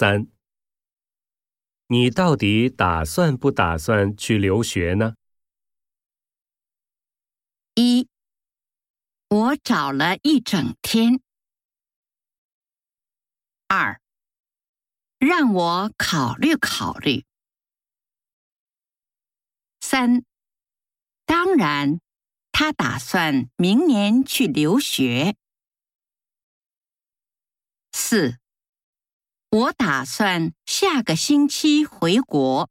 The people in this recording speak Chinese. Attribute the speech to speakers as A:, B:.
A: 三，你到底打算不打算去留学呢？
B: 一，我找了一整天。二，让我考虑考虑。三，当然，他打算明年去留学。四，打算下个星期回国。